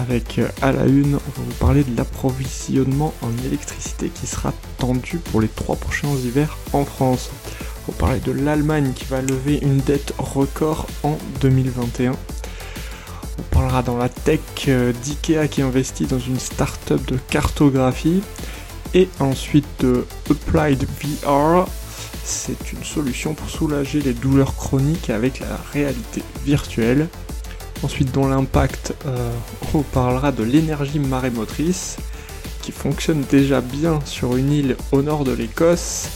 Avec euh, à la une, on va vous parler de l'approvisionnement en électricité qui sera tendu pour les trois prochains hivers en France. On va parler de l'Allemagne qui va lever une dette record en 2021. On parlera dans la tech euh, d'IKEA qui investit dans une start-up de cartographie. Et ensuite de Applied VR, c'est une solution pour soulager les douleurs chroniques avec la réalité virtuelle. Ensuite, dans l'impact, euh, on parlera de l'énergie marémotrice qui fonctionne déjà bien sur une île au nord de l'Écosse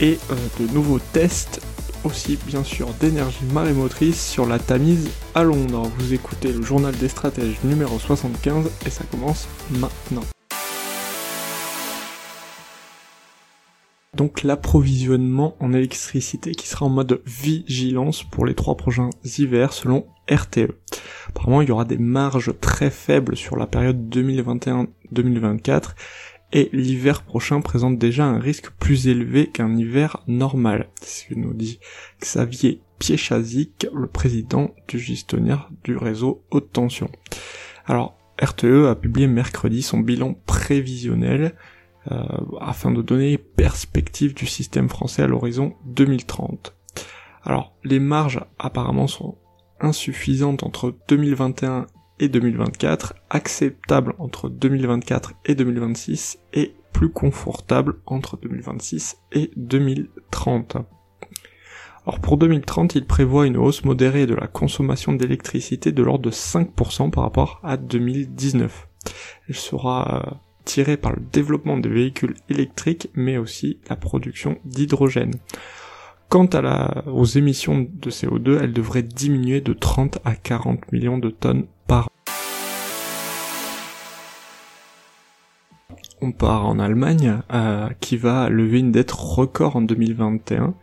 et euh, de nouveaux tests aussi bien sûr d'énergie marémotrice sur la Tamise à Londres. Vous écoutez le journal des stratèges numéro 75 et ça commence maintenant. donc l'approvisionnement en électricité qui sera en mode vigilance pour les trois prochains hivers selon RTE. Apparemment, il y aura des marges très faibles sur la période 2021-2024 et l'hiver prochain présente déjà un risque plus élevé qu'un hiver normal. C'est ce que nous dit Xavier Piechazik, le président du gestionnaire du réseau haute tension. Alors, RTE a publié mercredi son bilan prévisionnel euh, afin de donner perspective du système français à l'horizon 2030. Alors, les marges apparemment sont insuffisantes entre 2021 et 2024, acceptables entre 2024 et 2026 et plus confortables entre 2026 et 2030. Alors pour 2030, il prévoit une hausse modérée de la consommation d'électricité de l'ordre de 5% par rapport à 2019. Elle sera euh, tirée par le développement des véhicules électriques, mais aussi la production d'hydrogène. Quant à la, aux émissions de CO2, elles devraient diminuer de 30 à 40 millions de tonnes par an. On part en Allemagne, euh, qui va lever une dette record en 2021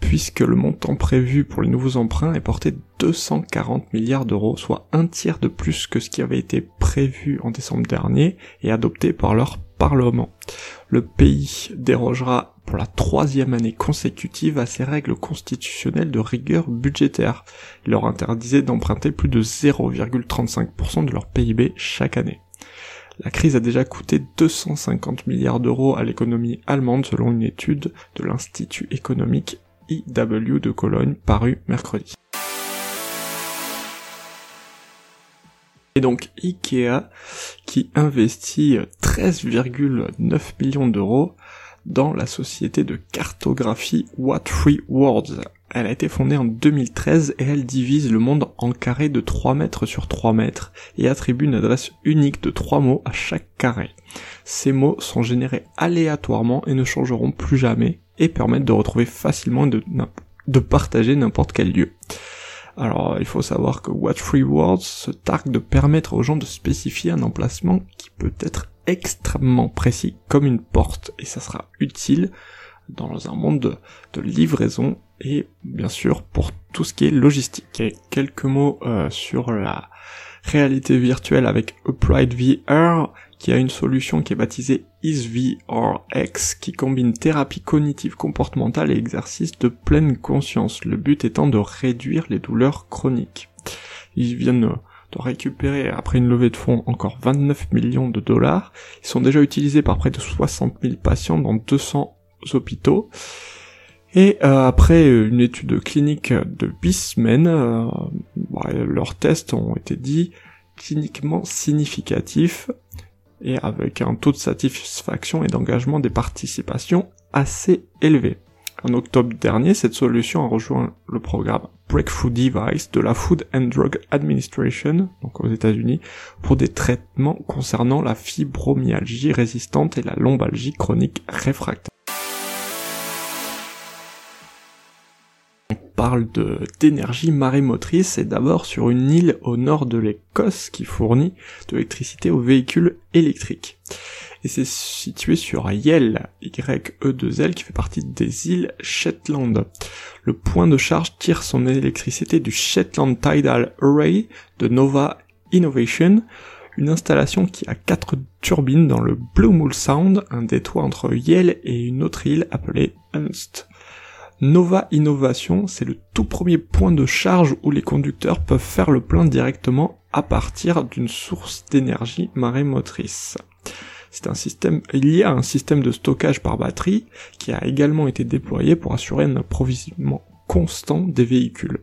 puisque le montant prévu pour les nouveaux emprunts est porté de 240 milliards d'euros, soit un tiers de plus que ce qui avait été prévu en décembre dernier et adopté par leur Parlement. Le pays dérogera pour la troisième année consécutive à ses règles constitutionnelles de rigueur budgétaire. Il leur interdisait d'emprunter plus de 0,35% de leur PIB chaque année. La crise a déjà coûté 250 milliards d'euros à l'économie allemande selon une étude de l'Institut économique IW de Cologne paru mercredi. Et donc Ikea qui investit 13,9 millions d'euros dans la société de cartographie What Three Worlds. Elle a été fondée en 2013 et elle divise le monde en carrés de 3 mètres sur 3 mètres et attribue une adresse unique de 3 mots à chaque carré. Ces mots sont générés aléatoirement et ne changeront plus jamais et permettent de retrouver facilement de, de partager n'importe quel lieu. Alors, il faut savoir que What Free Worlds se targue de permettre aux gens de spécifier un emplacement qui peut être extrêmement précis, comme une porte, et ça sera utile dans un monde de, livraison et bien sûr pour tout ce qui est logistique. Et quelques mots euh, sur la réalité virtuelle avec Applied VR, qui a une solution qui est baptisée EaseVRX, qui combine thérapie cognitive comportementale et exercice de pleine conscience, le but étant de réduire les douleurs chroniques. Ils viennent de récupérer, après une levée de fonds, encore 29 millions de dollars. Ils sont déjà utilisés par près de 60 000 patients dans 200 hôpitaux. Et euh, après une étude clinique de 8 semaines, euh, leurs tests ont été dits cliniquement significatifs et avec un taux de satisfaction et d'engagement des participations assez élevé. En octobre dernier, cette solution a rejoint le programme Breakthrough Device de la Food and Drug Administration, donc aux États-Unis, pour des traitements concernant la fibromyalgie résistante et la lombalgie chronique réfractaire. Parle de d'énergie marémotrice et d'abord sur une île au nord de l'Écosse qui fournit de l'électricité aux véhicules électriques. Et c'est situé sur Yell, Y-E-2-L, qui fait partie des îles Shetland. Le point de charge tire son électricité du Shetland Tidal Array de Nova Innovation, une installation qui a quatre turbines dans le Blue Mool Sound, un détroit entre Yale et une autre île appelée Unst. Nova Innovation, c'est le tout premier point de charge où les conducteurs peuvent faire le plein directement à partir d'une source d'énergie marémotrice. C'est un système, il y a un système de stockage par batterie qui a également été déployé pour assurer un approvisionnement constant des véhicules.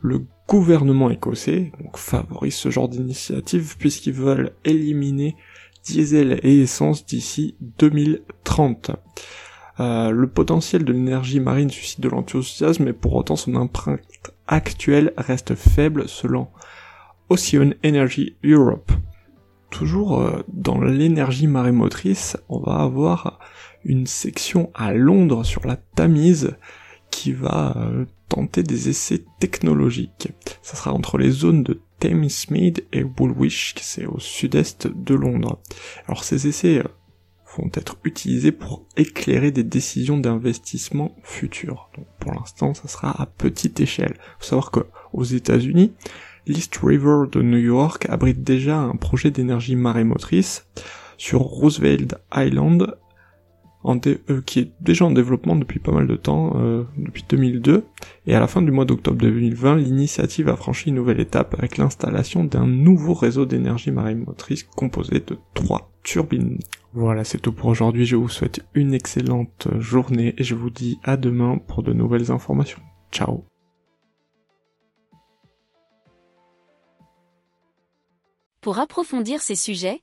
Le gouvernement écossais favorise ce genre d'initiative puisqu'ils veulent éliminer diesel et essence d'ici 2030. Euh, le potentiel de l'énergie marine suscite de l'enthousiasme, mais pour autant son empreinte actuelle reste faible selon Ocean Energy Europe. Toujours euh, dans l'énergie marémotrice, on va avoir une section à Londres sur la Tamise qui va euh, tenter des essais technologiques. Ça sera entre les zones de Thamesmead et Woolwich, c'est au sud-est de Londres. Alors ces essais euh, vont être utilisés pour éclairer des décisions d'investissement futures. Donc pour l'instant, ça sera à petite échelle. Faut savoir que aux États-Unis, l'East River de New York abrite déjà un projet d'énergie marémotrice sur Roosevelt Island euh, qui est déjà en développement depuis pas mal de temps, euh, depuis 2002, et à la fin du mois d'octobre 2020, l'initiative a franchi une nouvelle étape avec l'installation d'un nouveau réseau d'énergie marémotrice composé de trois turbines. Voilà, c'est tout pour aujourd'hui, je vous souhaite une excellente journée et je vous dis à demain pour de nouvelles informations. Ciao Pour approfondir ces sujets,